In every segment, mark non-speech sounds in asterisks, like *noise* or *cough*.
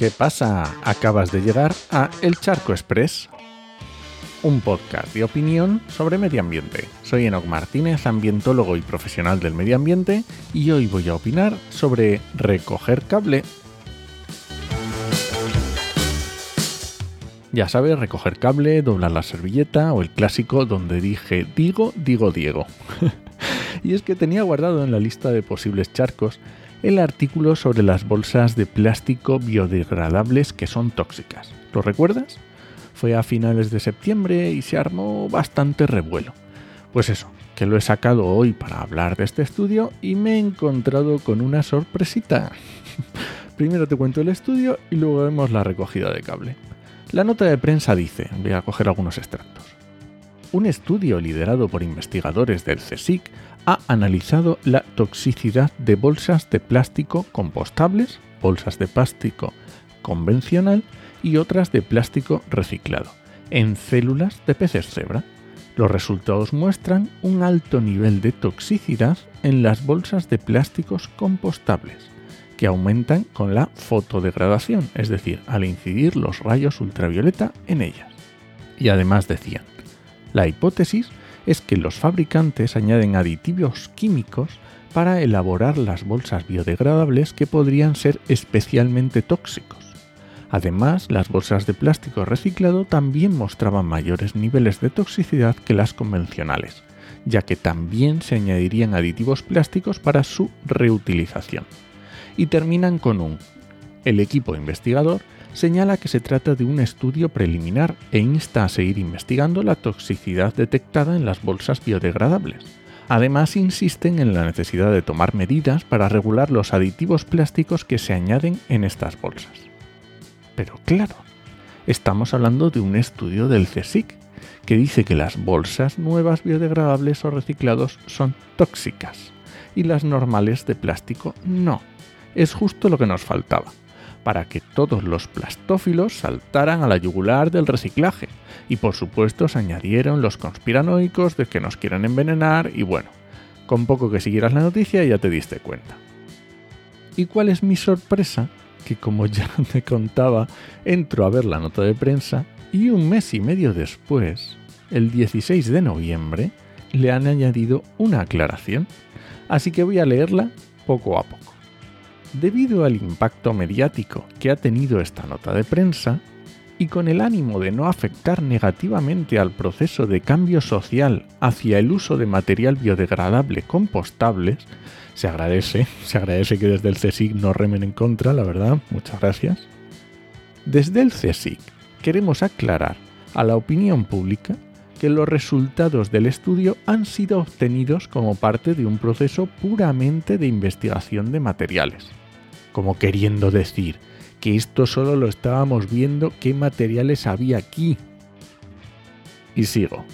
¿Qué pasa? Acabas de llegar a El Charco Express, un podcast de opinión sobre medio ambiente. Soy Enoc Martínez, ambientólogo y profesional del medio ambiente, y hoy voy a opinar sobre recoger cable. Ya sabes, recoger cable, doblar la servilleta o el clásico donde dije digo, digo Diego. *laughs* y es que tenía guardado en la lista de posibles charcos el artículo sobre las bolsas de plástico biodegradables que son tóxicas. ¿Lo recuerdas? Fue a finales de septiembre y se armó bastante revuelo. Pues eso, que lo he sacado hoy para hablar de este estudio y me he encontrado con una sorpresita. *laughs* Primero te cuento el estudio y luego vemos la recogida de cable. La nota de prensa dice, voy a coger algunos extractos. Un estudio liderado por investigadores del CSIC ha analizado la toxicidad de bolsas de plástico compostables, bolsas de plástico convencional y otras de plástico reciclado en células de peces cebra. Los resultados muestran un alto nivel de toxicidad en las bolsas de plásticos compostables, que aumentan con la fotodegradación, es decir, al incidir los rayos ultravioleta en ellas. Y además decían, la hipótesis es que los fabricantes añaden aditivos químicos para elaborar las bolsas biodegradables que podrían ser especialmente tóxicos. Además, las bolsas de plástico reciclado también mostraban mayores niveles de toxicidad que las convencionales, ya que también se añadirían aditivos plásticos para su reutilización. Y terminan con un. El equipo investigador señala que se trata de un estudio preliminar e insta a seguir investigando la toxicidad detectada en las bolsas biodegradables. Además, insisten en la necesidad de tomar medidas para regular los aditivos plásticos que se añaden en estas bolsas. Pero claro, estamos hablando de un estudio del CSIC que dice que las bolsas nuevas biodegradables o reciclados son tóxicas y las normales de plástico no. Es justo lo que nos faltaba para que todos los plastófilos saltaran a la yugular del reciclaje. Y por supuesto se añadieron los conspiranoicos de que nos quieren envenenar y bueno, con poco que siguieras la noticia ya te diste cuenta. ¿Y cuál es mi sorpresa? Que como ya *laughs* te contaba, entro a ver la nota de prensa y un mes y medio después, el 16 de noviembre, le han añadido una aclaración. Así que voy a leerla poco a poco. Debido al impacto mediático que ha tenido esta nota de prensa, y con el ánimo de no afectar negativamente al proceso de cambio social hacia el uso de material biodegradable compostables, se agradece, se agradece que desde el CSIC no remen en contra, la verdad, muchas gracias. Desde el CSIC queremos aclarar a la opinión pública que los resultados del estudio han sido obtenidos como parte de un proceso puramente de investigación de materiales como queriendo decir que esto solo lo estábamos viendo qué materiales había aquí. Y sigo.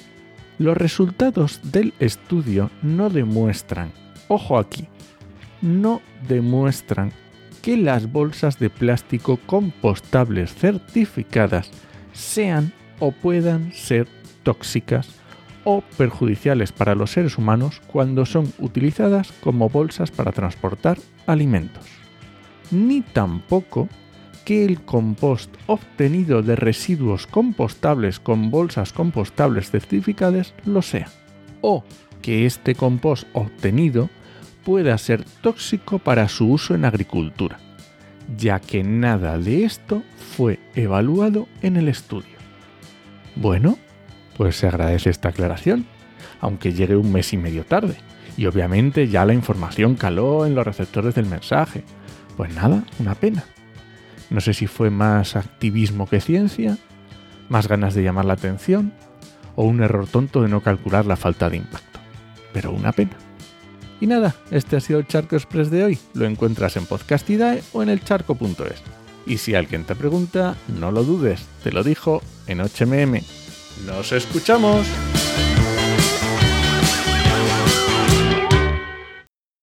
Los resultados del estudio no demuestran, ojo aquí, no demuestran que las bolsas de plástico compostables certificadas sean o puedan ser tóxicas o perjudiciales para los seres humanos cuando son utilizadas como bolsas para transportar alimentos ni tampoco que el compost obtenido de residuos compostables con bolsas compostables certificadas lo sea, o que este compost obtenido pueda ser tóxico para su uso en agricultura, ya que nada de esto fue evaluado en el estudio. Bueno, pues se agradece esta aclaración, aunque llegue un mes y medio tarde, y obviamente ya la información caló en los receptores del mensaje, pues nada, una pena. No sé si fue más activismo que ciencia, más ganas de llamar la atención o un error tonto de no calcular la falta de impacto. Pero una pena. Y nada, este ha sido el Charco Express de hoy. Lo encuentras en Podcastidae o en elcharco.es. Y si alguien te pregunta, no lo dudes, te lo dijo en HMM. ¡Nos escuchamos!